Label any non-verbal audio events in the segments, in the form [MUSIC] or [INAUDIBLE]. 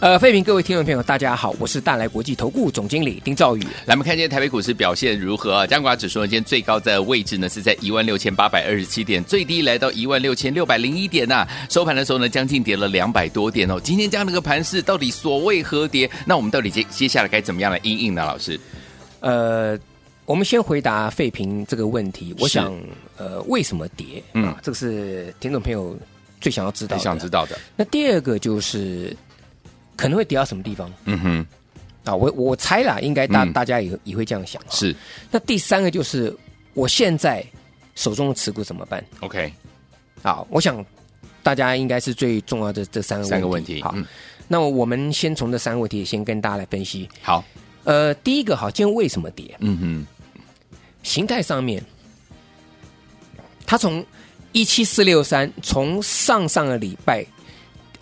呃，费平，各位听众朋友，大家好，我是大来国际投顾总经理丁兆宇。来，我们看今天台北股市表现如何啊？加权指数呢，今天最高的位置呢是在一万六千八百二十七点，最低来到一万六千六百零一点呐、啊。收盘的时候呢，将近跌了两百多点哦。今天这样的一个盘势，到底所谓何跌？那我们到底接接下来该怎么样来应应呢？老师，呃，我们先回答费平这个问题。我想，呃，为什么跌？嗯，啊、这个是听众朋友最想要知道的，想知道的。那第二个就是。可能会跌到什么地方？嗯哼，啊，我我猜啦，应该大大家也也会这样想。是。那第三个就是，我现在手中的持股怎么办？OK。好，我想大家应该是最重要的这三个问题。三个问题。好，那我们先从这三个问题先跟大家来分析。好。呃，第一个，好，今天为什么跌？嗯哼。形态上面，它从一七四六三，从上上个礼拜。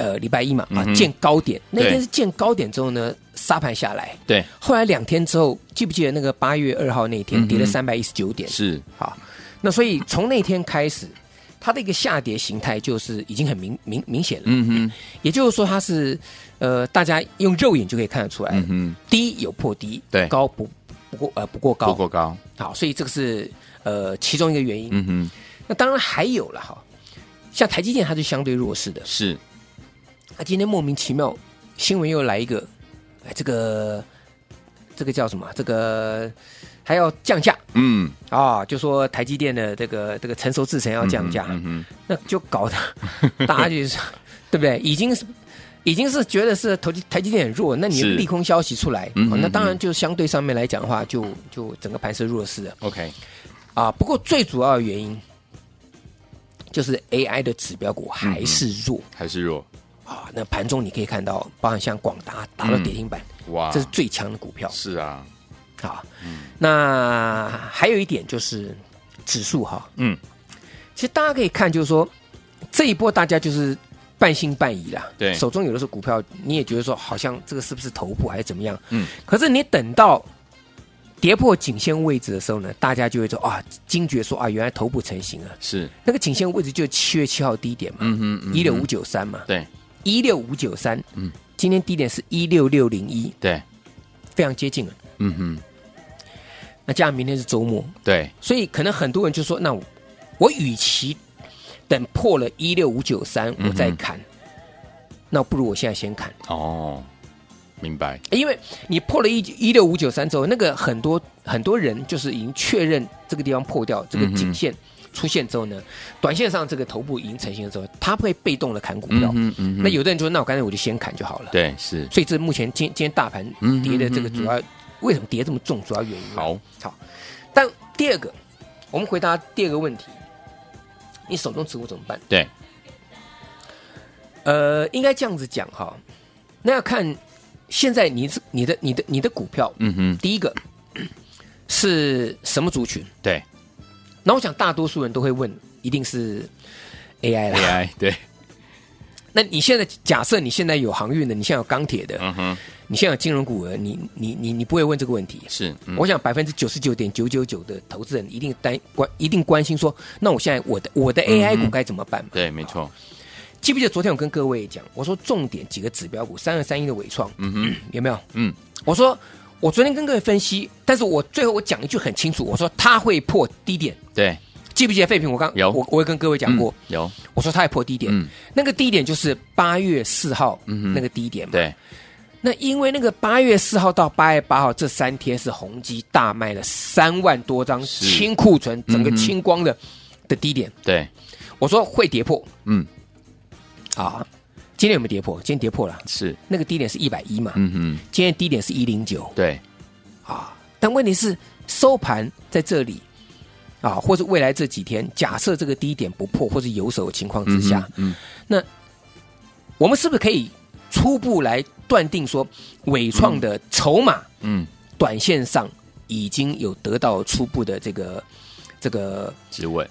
呃，礼拜一嘛，啊，见高点，嗯、那天是见高点之后呢，杀盘下来。对，后来两天之后，记不记得那个八月二号那天跌了三百一十九点？是，好，那所以从那天开始，它的一个下跌形态就是已经很明明明显了。嗯哼，也就是说它是呃，大家用肉眼就可以看得出来，嗯哼，低有破低，对，高不不过呃不过高，不过高。好，所以这个是呃其中一个原因。嗯哼，那当然还有了哈，像台积电它是相对弱势的，是。啊，今天莫名其妙新闻又来一个，哎，这个这个叫什么？这个还要降价？嗯，啊，就说台积电的这个这个成熟制程要降价，嗯嗯，那就搞得 [LAUGHS] 大家就是对不对？已经是已经是觉得是投机台积电很弱，那你利空消息出来，嗯，那当然就相对上面来讲的话，就就整个盘是弱势的。OK，啊，不过最主要的原因就是 AI 的指标股还是弱，还是弱。啊，那盘中你可以看到，包含像广达打到跌停板，嗯，哇，这是最强的股票。是啊，好，嗯，那还有一点就是指数哈，嗯，其实大家可以看，就是说这一波大家就是半信半疑啦，对，手中有的是股票，你也觉得说好像这个是不是头部还是怎么样，嗯，可是你等到跌破颈线位置的时候呢，大家就会说啊，惊觉说啊，原来头部成型了，是。那个颈线位置就是七月七号低点嘛，嗯哼，一六五九三嘛，对。一六五九三，嗯，今天低点是一六六零一，对，非常接近了，嗯哼。那加上明天是周末，对，所以可能很多人就说，那我，我与其等破了一六五九三我再砍，嗯，那不如我现在先砍。哦，明白。因为你破了一一六五九三之后，那个很多很多人就是已经确认这个地方破掉这个颈线。嗯出现之后呢，短线上这个头部已经成型的时候，它会被动的砍股票。嗯嗯，那有的人就说，那我干脆我就先砍就好了。对，是。所以这目前今今天大盘跌的这个主要为什么跌这么重？主要原因。好，好。但第二个，我们回答第二个问题，你手中持股怎么办？对。呃，应该这样子讲哈，那要看现在你你的你的你的股票，嗯哼，第一个是什么族群？对。那我想大多数人都会问，一定是 AI 啦。AI 对。那你现在假设你现在有航运的，你现在有钢铁的，嗯哼，你现在有金融股，你你你你不会问这个问题。是，嗯、我想百分之九十九点九九九的投资人一定担关，一定关心说，那我现在我的我的 AI 股该怎么办？对，没错。记不记得昨天我跟各位讲，我说重点几个指标股，三二三一的伟创，嗯哼，有没有？嗯，我说。我昨天跟各位分析，但是我最后我讲一句很清楚，我说它会破低点。对，记不记得废品？我刚有。我我也跟各位讲过，嗯、有。我说它会破低点。嗯，那个低点就是八月四号，嗯，那个低点嘛。对，那因为那个八月四号到八月八号这三天是宏基大卖了三万多张清库存，整个清光的。的低点，对，我说会跌破，嗯，啊，今天有没有跌破？今天跌破了，是，那个低点是一百一嘛，嗯哼，今天低点是一零九，对，啊，但问题是收盘在这里，啊，或者未来这几天，假设这个低点不破或者有手的情况之下，嗯，嗯，那我们是不是可以初步来断定说，伟创的筹码，嗯，短线上已经有得到初步的这个这个职位，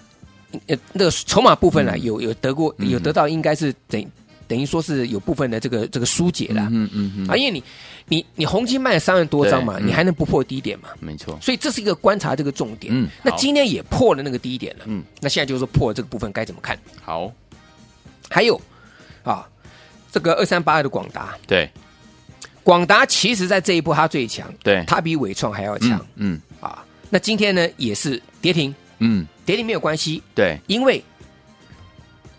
呃，那个筹码部分呢，嗯。有有得过，有得到，应该是等等于说是有部分的这个这个疏解了，嗯嗯嗯，啊，因为你你你红金卖了三万多张嘛，你还能不破低点嘛？没错，所以这是一个观察这个重点。嗯那今天也破了那个低点了，嗯，那现在就是说破了这个部分该怎么看？好，还有啊，这个二三八二的广达，对。广达其实在这一波它最强，对，它比伟创还要强。嗯。啊。那今天呢也是跌停，嗯，跌停没有关系，对。因为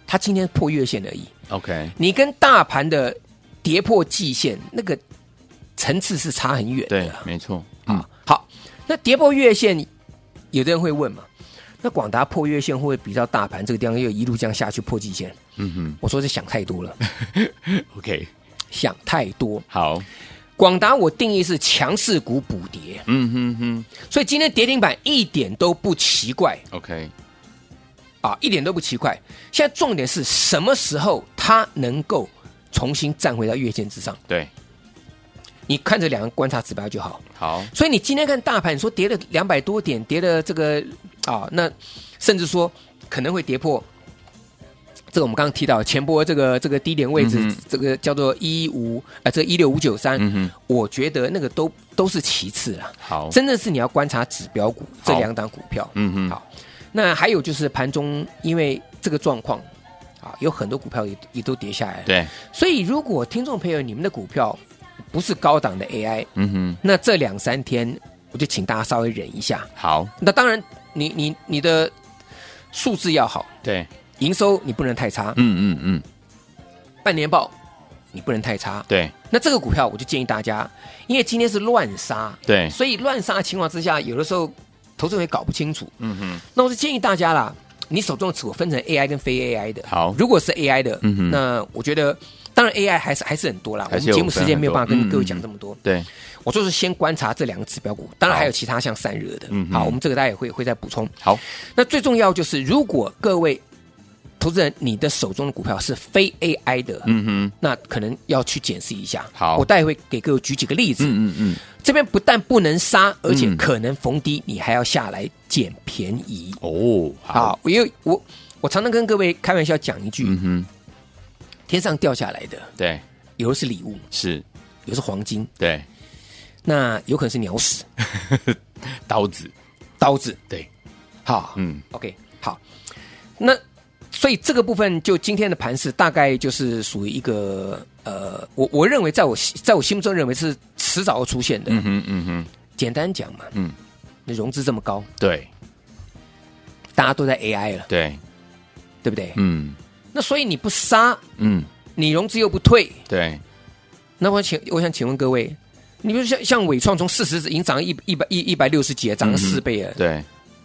它今天破月线而已。，OK，你跟大盘的跌破季线那个层次是差很远的。对，没错，嗯。啊，好，那跌破月线，有的人会问嘛，那广达破月线会不会比较大盘这个地方又一路这样下去破季线？嗯哼。我说是想太多了，，[LAUGHS] OK，想太多。好，广达我定义是强势股补跌，嗯哼哼。所以今天跌停板一点都不奇怪，OK，啊，一点都不奇怪。现在重点是什么时候它能够重新站回到月线之上？对，你看这两个观察指标就好。好，所以你今天看大盘，你说跌了两百多点，跌了这个啊，那甚至说可能会跌破这个我们刚刚提到前波这个这个低点位置，嗯这个叫做一五啊，这一六五九三，嗯，我觉得那个都都是其次啦，好，真的是你要观察指标股这两档股票，嗯哼，好，那还有就是盘中因为这个状况啊，有很多股票也也都跌下来了，对，所以如果听众朋友你们的股票不是高档的 AI，嗯哼，那这两三天，我就请大家稍微忍一下。好，那当然你，你你的数字要好，对，营收你不能太差，嗯嗯嗯，半年报你不能太差。对。那这个股票，我就建议大家，因为今天是乱杀，对，所以乱杀的情况之下，有的时候投资人也搞不清楚。嗯哼，那我是建议大家啦，你手中的持股分成 AI 跟非 AI 的。好如果是 AI 的，嗯哼那我觉得。当然，AI 还是还是很多啦。我们节目时间没有办法跟各位讲这么多。对，我就是先观察这两个指标股，当然还有其他像散热的。嗯哼好，我们这个大家也会会再补充。好，那最重要就是，如果各位投资人你的手中的股票是非 AI 的，嗯哼，那可能要去检视一下。好。我待会会给各位举几个例子。嗯嗯嗯，这边不但不能杀，而且嗯可能逢低你还要下来捡便宜。哦，好，，因为我我常常跟各位开玩笑讲一句：嗯哼，天上掉下来的，对，有的是礼物，是，有的是黄金，对，那有可能是鸟屎、[LAUGHS] 刀子，刀子。对，好，嗯，OK，好，那所以这个部分就今天的盘势大概就是属于一个呃，我我认为在我在我心目中认为是迟早要出现的。嗯哼嗯哼，简单讲嘛，嗯，那融资这么高，对。大家都在 AI 了，对，对不对？嗯。那所以你不杀，嗯，你融资又不退，对，那我请我想请问各位，你比如像像伟创从四十已经涨了一一百一一百六十几了，涨了四倍了，对，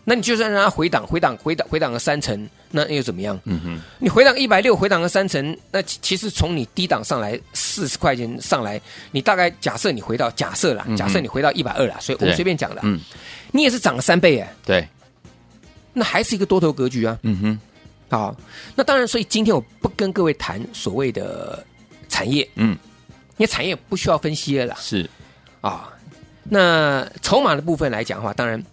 那你就算让它回档回档回档回档个三成，那又怎么样？嗯哼，你回档一百六，回档个三成，那其其实从你低档上来四十块钱上来，你大概假设你回到假设啦，嗯假设你回到一百二啦，所以我们随便讲的，嗯，你也是涨了三倍哎，对，那还是一个多头格局啊。嗯哼，好，那当然，所以今天我不跟各位谈所谓的产业，嗯，因为产业不需要分析了啦。是，啊。那筹码的部分来讲的话，当然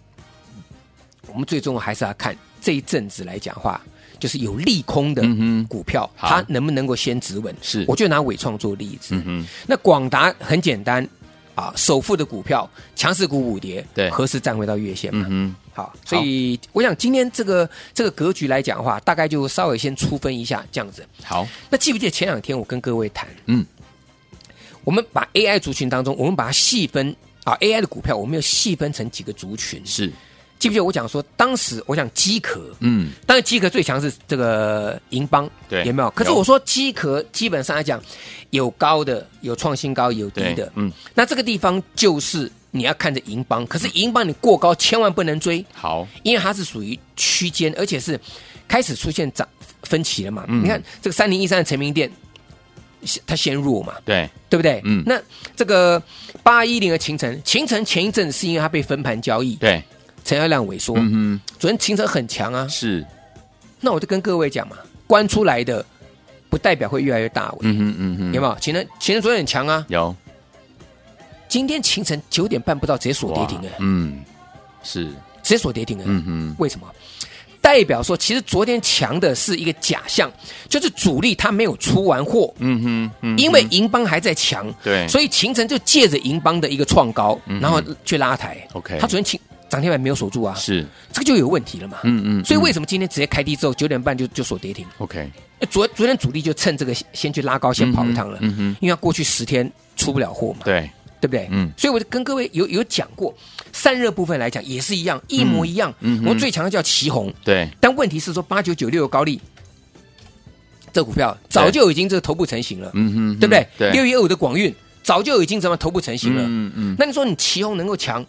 我们最终还是要看这一阵子来讲的话，就是有利空的股票，好它能不能够先止稳？是我就拿伟创做例子。嗯哼，那广达很简单啊，首富的股票，强势股补跌，对何时站回到月线嘛？嗯，好，所以我想今天这个这个格局来讲的话，大概就稍微先粗分一下这样子。好，那记不记得前两天我跟各位谈，嗯，我们把 AI 族群当中，我们把它细分啊，AI 的股票我们又细分成几个族群。是，记不记得我讲说，当时我讲机壳，嗯，当然机壳最强是这个银邦，对。有没有？可是我说机壳基本上来讲，有高的，有创新高，有低的，嗯，那这个地方就是你要看着银邦，可是银邦你过高千万不能追。好，因为它是属于区间，而且是开始出现涨分歧了嘛。嗯、你看这个三零一三的成名店，它先弱嘛，对。对不对？嗯，那这个八一零的秦城，秦城前一阵子是因为它被分盘交易，对，成交量萎缩。昨天秦诚很强啊，是。那我就跟各位讲嘛，关出来的不代表会越来越大。嗯哼嗯哼，有没有？秦诚秦诚昨天很强啊，有。今天清晨九点半不到直接锁跌停了，嗯，是。直接锁跌停了，嗯哼，为什么？代表说其实昨天强的是一个假象，就是主力他没有出完货，嗯哼，嗯哼，因为银邦还在强，对，所以清晨就借着银邦的一个创高，嗯、然后去拉抬，OK，他昨天清涨停板没有锁住啊，是这个就有问题了嘛，嗯嗯，所以为什么今天直接开低之后九点半就就锁跌停？OK，昨昨天主力就趁这个先去拉高，先跑一趟了，嗯哼，因为他过去十天出不了货嘛，对。对不对？嗯，所以我就跟各位有有讲过，散热部分来讲也是一样，一模一样。嗯，我最强的叫奇红，对。但问题是说八九九六的高利，这股票早就已经这个头部成型了。嗯哼，对不对？对。六一二五的广运早就已经什么头部成型了？嗯嗯。那你说你奇红能够强？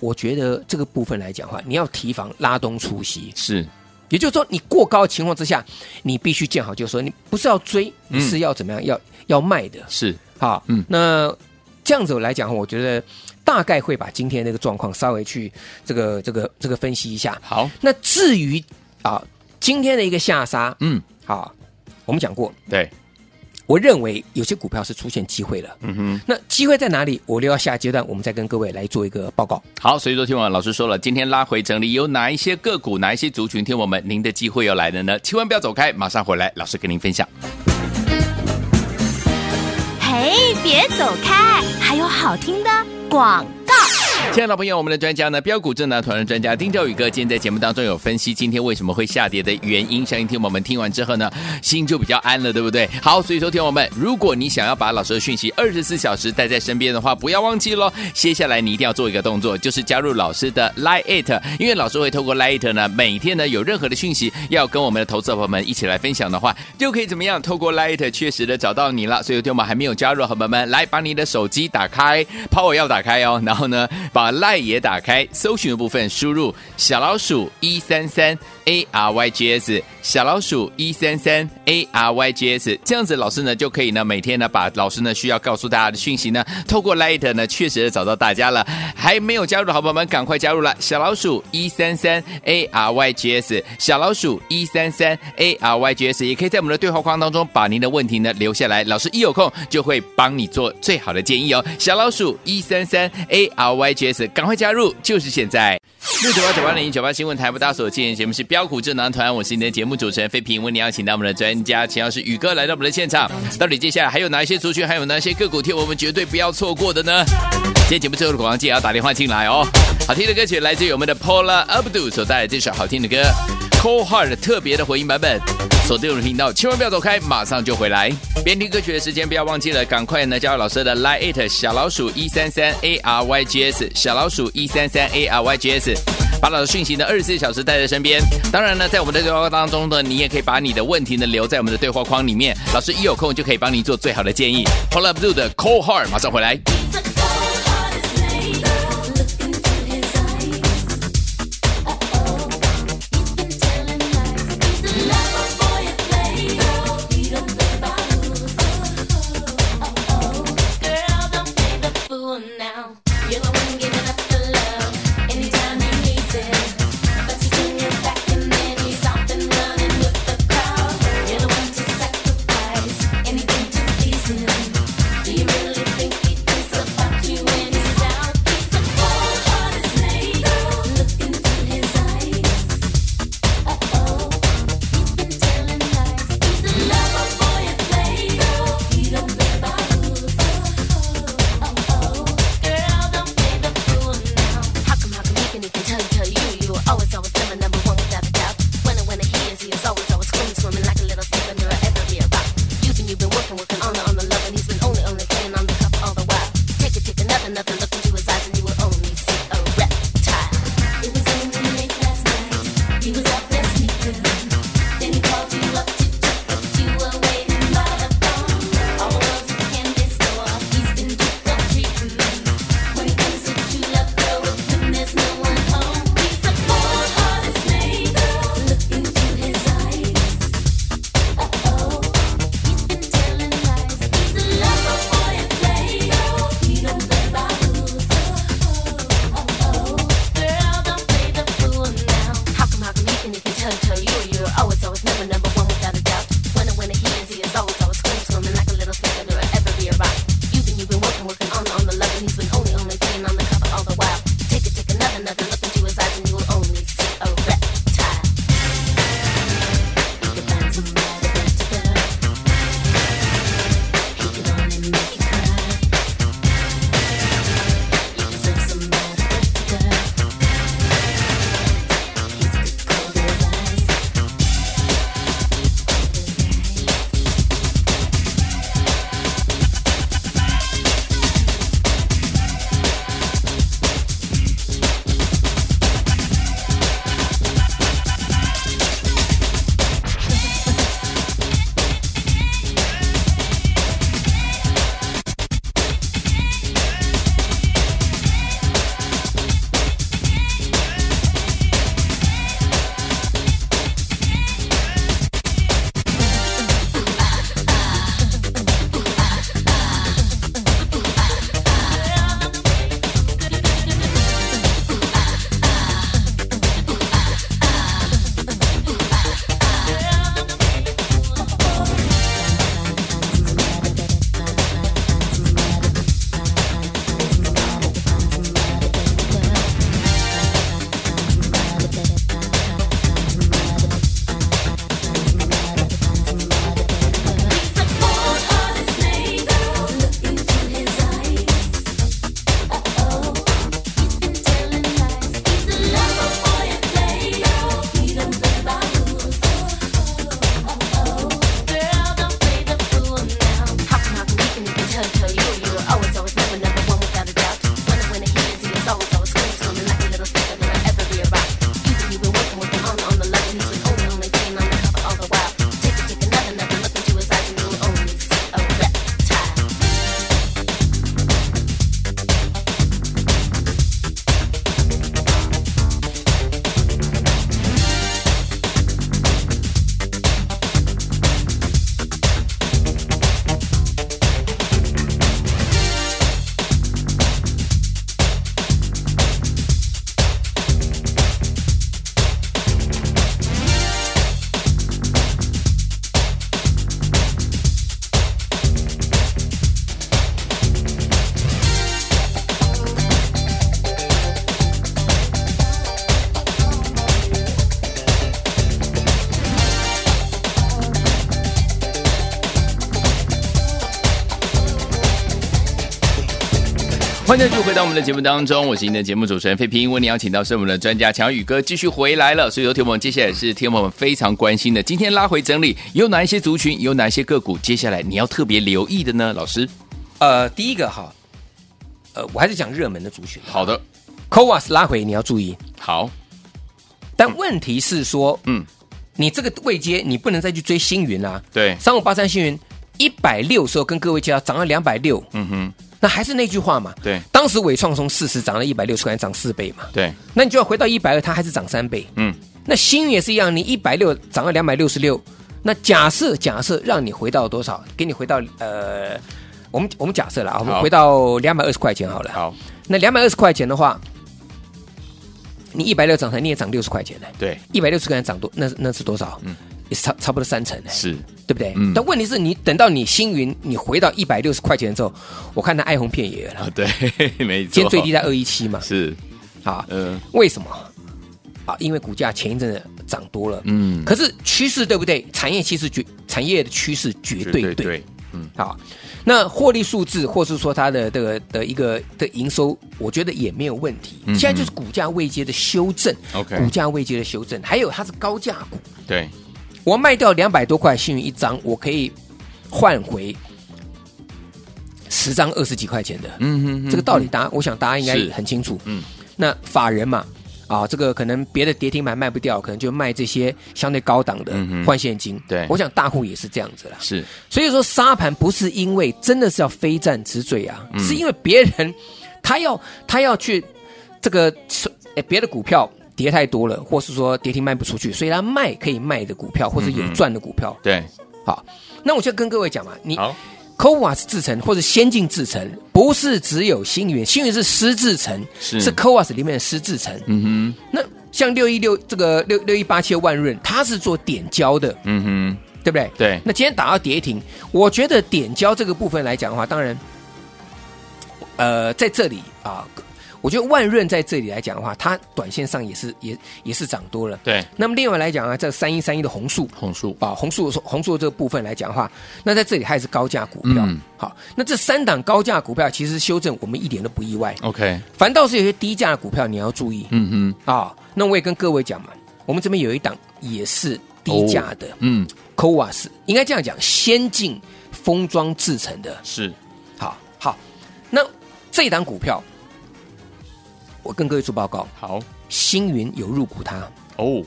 我觉得这个部分来讲的话，你要提防拉东出西。是，也就是说，你过高的情况之下，你必须见好就收。你不是要追，你是要怎么样？要要卖的。是。好，嗯，那。这样子来讲，我觉得大概会把今天那个状况稍微去这个这个这个分析一下。好，那至于啊今天的一个下杀，嗯，好，我们讲过，对，我认为有些股票是出现机会了。嗯哼，那机会在哪里？我留到下阶段，我们再跟各位来做一个报告。好，所以说听完老师说了，今天拉回整理有哪一些个股，哪一些族群，听我们您的机会要来了呢？千万不要走开，马上回来，老师跟您分享。嘿，别走开，还有好听的广告。亲爱的朋友，我们的专家呢，标股智囊团的专家丁兆宇哥，今天在节目当中有分析今天为什么会下跌的原因。相信听我们听完之后呢，心就比较安了，对不对？好，所以说听我们，如果你想要把老师的讯息二十四小时带在身边的话，不要忘记喽。接下来你一定要做一个动作，就是加入老师的 Line，因为老师会透过 Line 呢，每天呢有任何的讯息要跟我们的投资者朋友们一起来分享的话，就可以怎么样？透过 Line 确实的找到你了。所以听我们还没有加入的朋友们，来把你的手机打开，Power 要打开哦，然后呢，把 lie 也打开，搜寻的部分输入小老鼠一三三 A R Y G S，小老鼠一三三 A R Y G S，这样子老师呢就可以呢每天呢把老师呢需要告诉大家的讯息呢，透过 Light 呢确实找到大家了。还没有加入的好朋友们赶快加入了，小老鼠一三三 A R Y G S，小老鼠一三三 A R Y G S，也可以在我们的对话框当中把您的问题呢留下来，老师一有空就会帮你做最好的建议哦。小老鼠一三三 A R Y G S，赶快加入。就是现在，六九八九八零九八新闻台不大所见节目是飙股智囊团，我是你的节目主持人费平，为你邀请到我们的专家，请老师宇哥来到我们的现场。到底接下来还有哪一些族群，还有哪些个股，听我们绝对不要错过的呢？今天节目最后的广告记得要打电话进来哦。好听的歌曲来自于我们的 Paula Abdul 所带来这首好听的歌，Cold Heart 特别的回音版本。锁定我们频道，千万不要走开，马上就回来。边听歌曲的时间不要忘记了，赶快呢加入老师的 Line it 小老鼠一三三 A R Y G S 小老鼠一三三 A R Y G S，把老师讯息呢二十四小时带在身边。当然呢，在我们的对话框当中呢，你也可以把你的问题呢留在我们的对话框里面，老师一有空就可以帮你做最好的建议。Pull up, do the call hard，马上回来。到我们的节目当中，我是您的节目主持人费平。为您邀请到是我们的专家强宇哥继续回来了。所以，有听我们接下来是听我们非常关心的，今天拉回整理有哪一些族群，有哪一些个股，接下来你要特别留意的呢？老师，呃，第一个哈，呃，我还是讲热门的族群。好的 c o v a s 拉回你要注意，好，但问题是说，嗯，你这个位阶你不能再去追星云啊。对，三五八三星云一百六时候跟各位介绍涨到两百六，嗯哼，那还是那句话嘛，对，当时伟创从四十涨了一百六十块钱，涨四倍嘛，对，那你就要回到一百二，它还是涨三倍，嗯，那星云也是一样，你一百六涨了两百六十六，那假设假设让你回到多少？给你回到呃，我们我们假设了啊，我们回到两百二十块钱好了，好，那两百二十块钱的话，你一百六涨台你也涨六十块钱呢，对，一百六十块钱涨多，那那是多少？嗯，也是差差不多三成呢，是，对不对？嗯。但问题是你等到你星云你回到一百六十块钱之后，我看它哀鸿遍野了，啊，对，[LAUGHS] 没错，今天最低在二一七嘛，是，啊，嗯。为什么？啊，因为股价前一阵子涨多了，嗯，可是趋势对不对？产业其实绝产业的趋势绝对对，嗯，好，那获利数字或是说它的这个的一个的营收，我觉得也没有问题。现在就是股价未接的修正。OK 股价未接的修正，还有它是高价股，对，我卖掉两百多块幸运一张，我可以换回十张二十几块钱的，嗯哼哼这个道理大家，我想大家应该很清楚。嗯，那法人嘛，啊，这个可能别的跌停板卖不掉，可能就卖这些相对高档的换现金。对。我想大户也是这样子啦。是，所以说沙盘不是因为真的是要非战之罪啊，嗯。是因为别人他要他要去这个诶别的股票跌太多了，或是说跌停卖不出去，所以他卖可以卖的股票或者有赚的股票。对，好，那我就跟各位讲嘛，你好，c o v a s 制成或者先进制成，不是只有星云，星云是湿制成，是是 c o v a s 里面的湿制成。嗯哼那像六一六这个六六一八七的万润，它是做点胶的，嗯哼，对不对？对。那今天打到跌停，我觉得点胶这个部分来讲的话，当然，呃，在这里啊。我觉得万润在这里来讲的话，它短线上也是也也是涨多了。对。那么另外来讲啊，这三一三一的红树，红树啊，红树红树这个部分来讲的话，那在这里还是高价股票。嗯。好，那这三档高价股票其实修正我们一点都不意外。OK。反倒是有些低价的股票你要注意。嗯嗯。啊，那我也跟各位讲嘛，我们这边有一档也是低价的。哦、嗯。CoWoS 应该这样讲，先进封装制成的。是。好好，那这档股票。我跟各位做报告，好，星云有入股它哦，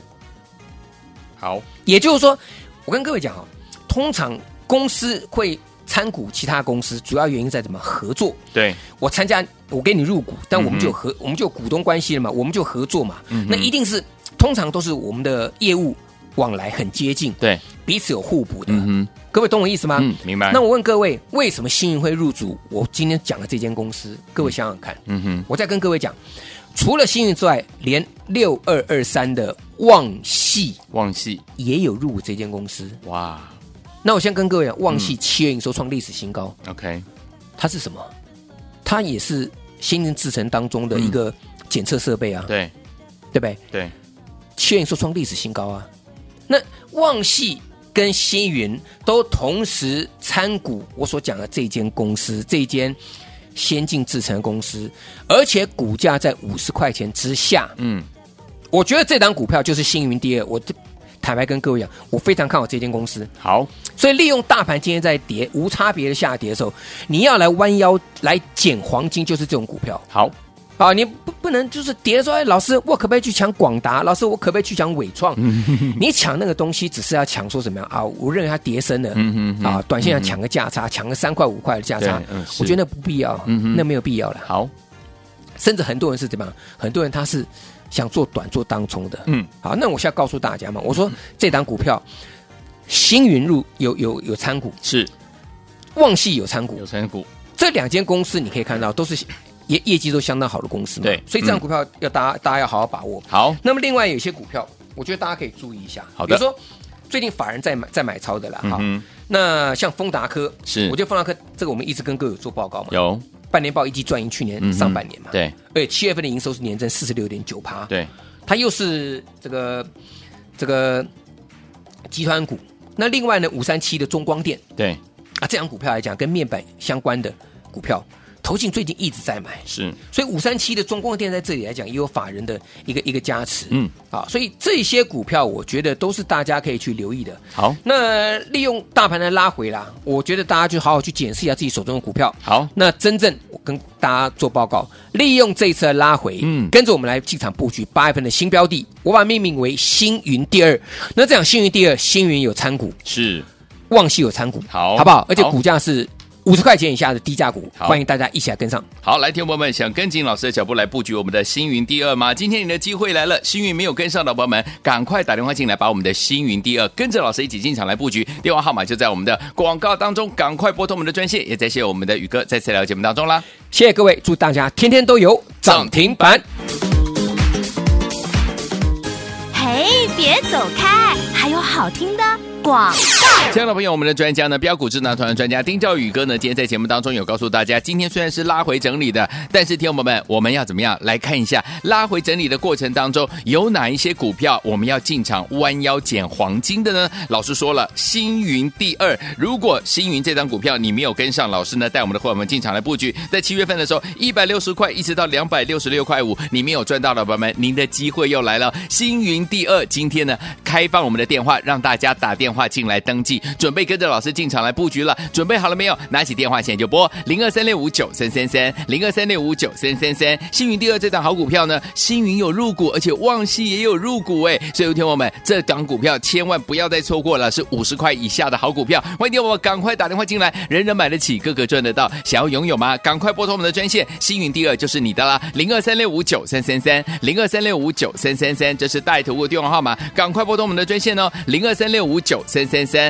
好，也就是说，我跟各位讲啊，通常公司会参股其他公司，主要原因在怎么？合作？对，我参加，我给你入股，但我们就合，嗯、我们就股东关系了嘛，我们就合作嘛，嗯、那一定是通常都是我们的业务往来很接近，对，彼此有互补的。嗯，各位懂我意思吗？嗯，明白。那我问各位，为什么星云会入主？我今天讲的这间公司，各位想想看。嗯哼，我再跟各位讲。除了星云之外，连六二二三的旺系，旺系也有入股这间公司。哇！那我先跟各位讲，旺系七月营收创历史新高。OK，它是什么？它也是先进制程当中的一个检测设备啊。对，对不对？对，七月营收创历史新高啊。那旺系跟星云都同时参股，我所讲的这间公司，这间。先进制成公司，而且股价在五十块钱之下。嗯，我觉得这档股票就是星云第二。我坦白跟各位讲，我非常看好这间公司。好，所以利用大盘今天在跌，无差别的下跌的时候，你要来弯腰来捡黄金，就是这种股票。好。啊，你不不能就是跌的时候，哎，老师，我可不可以去抢广达？老师，我可不可以去抢纬创？你抢那个东西，只是要抢说什么样啊？我认为它叠升了，啊，短线要抢个价差，抢个三块五块的价差，我觉得那不必要，那没有必要了。好，甚至很多人是怎么样？很多人他是想做短做当冲的。嗯，好，那我现在告诉大家嘛，我说这档股票，星云入有有有参股，是旺系有参股，有参股，这两间公司你可以看到都是。业业绩都相当好的公司嘛，对，所以这样股票要大家、嗯、大家要好好把握。好，那么另外有些股票，我觉得大家可以注意一下。好的，比如说最近法人在买在买超的啦，哈、嗯，那像丰达科是，我觉得丰达科这个我们一直跟各位做报告嘛，有。半年报一季赚赢去年上半年嘛，嗯、对，而且七月份的营收是年增四十六点九趴，对，它又是这个这个集团股。那另外呢，五三七的中光电，对。啊，这样股票来讲跟面板相关的股票。投信最近一直在买，是，所以五三七的中光电在这里来讲也有法人的一个一个加持，嗯，啊，所以这些股票我觉得都是大家可以去留意的。好，那利用大盘的拉回啦，我觉得大家就好好去检视一下自己手中的股票。好，那真正我跟大家做报告，利用这一次的拉回，嗯，跟着我们来进场布局八月份的新标的，我把命名为星云第二。那这样星云第二，星云有参股，是，旺系有参股，好，好不好？而且股价是。五十块钱以下的低价股，欢迎大家一起来跟上。好，来，听众朋友们，想跟紧老师的脚步来布局我们的星云第二吗？今天你的机会来了，星云没有跟上的朋友们，赶快打电话进来，把我们的星云第二跟着老师一起进场来布局。电话号码就在我们的广告当中，赶快拨通我们的专线。也再谢谢我们的宇哥再次来到节目当中啦，谢谢各位，祝大家天天都有涨停板。嘿，别走开，还有好听的。广告，亲爱的朋友，我们的专家呢，标股智囊团的专家丁兆宇哥呢，今天在节目当中有告诉大家，今天虽然是拉回整理的，但是听众朋友们，我们要怎么样来看一下拉回整理的过程当中，有哪一些股票我们要进场弯腰捡黄金的呢？老师说了，星云第二，如果星云这张股票你没有跟上，老师呢带我们的伙伴们进场来布局，在七月份的时候，一百六十块一直到两百六十六块五，你没有赚到的伙伴们，您的机会又来了。星云第二，今天呢开放我们的电话，让大家打。电话进来登记，准备跟着老师进场来布局了。准备好了没有？拿起电话线就拨零二三六五九三三三零二三六五九三三三。星云第二这档好股票呢，星云有入股，而且旺西也有入股哎。所以听我们，这档股票千万不要再错过了，是五十块以下的好股票。欢迎听我赶快打电话进来，人人买得起，个个赚得到。想要拥有吗？赶快拨通我们的专线，星云第二就是你的啦，零二三六五九三三三零二三六五九三三三，这是带头的电话号码，赶快拨通我们的专线哦，零二三六五九。三三三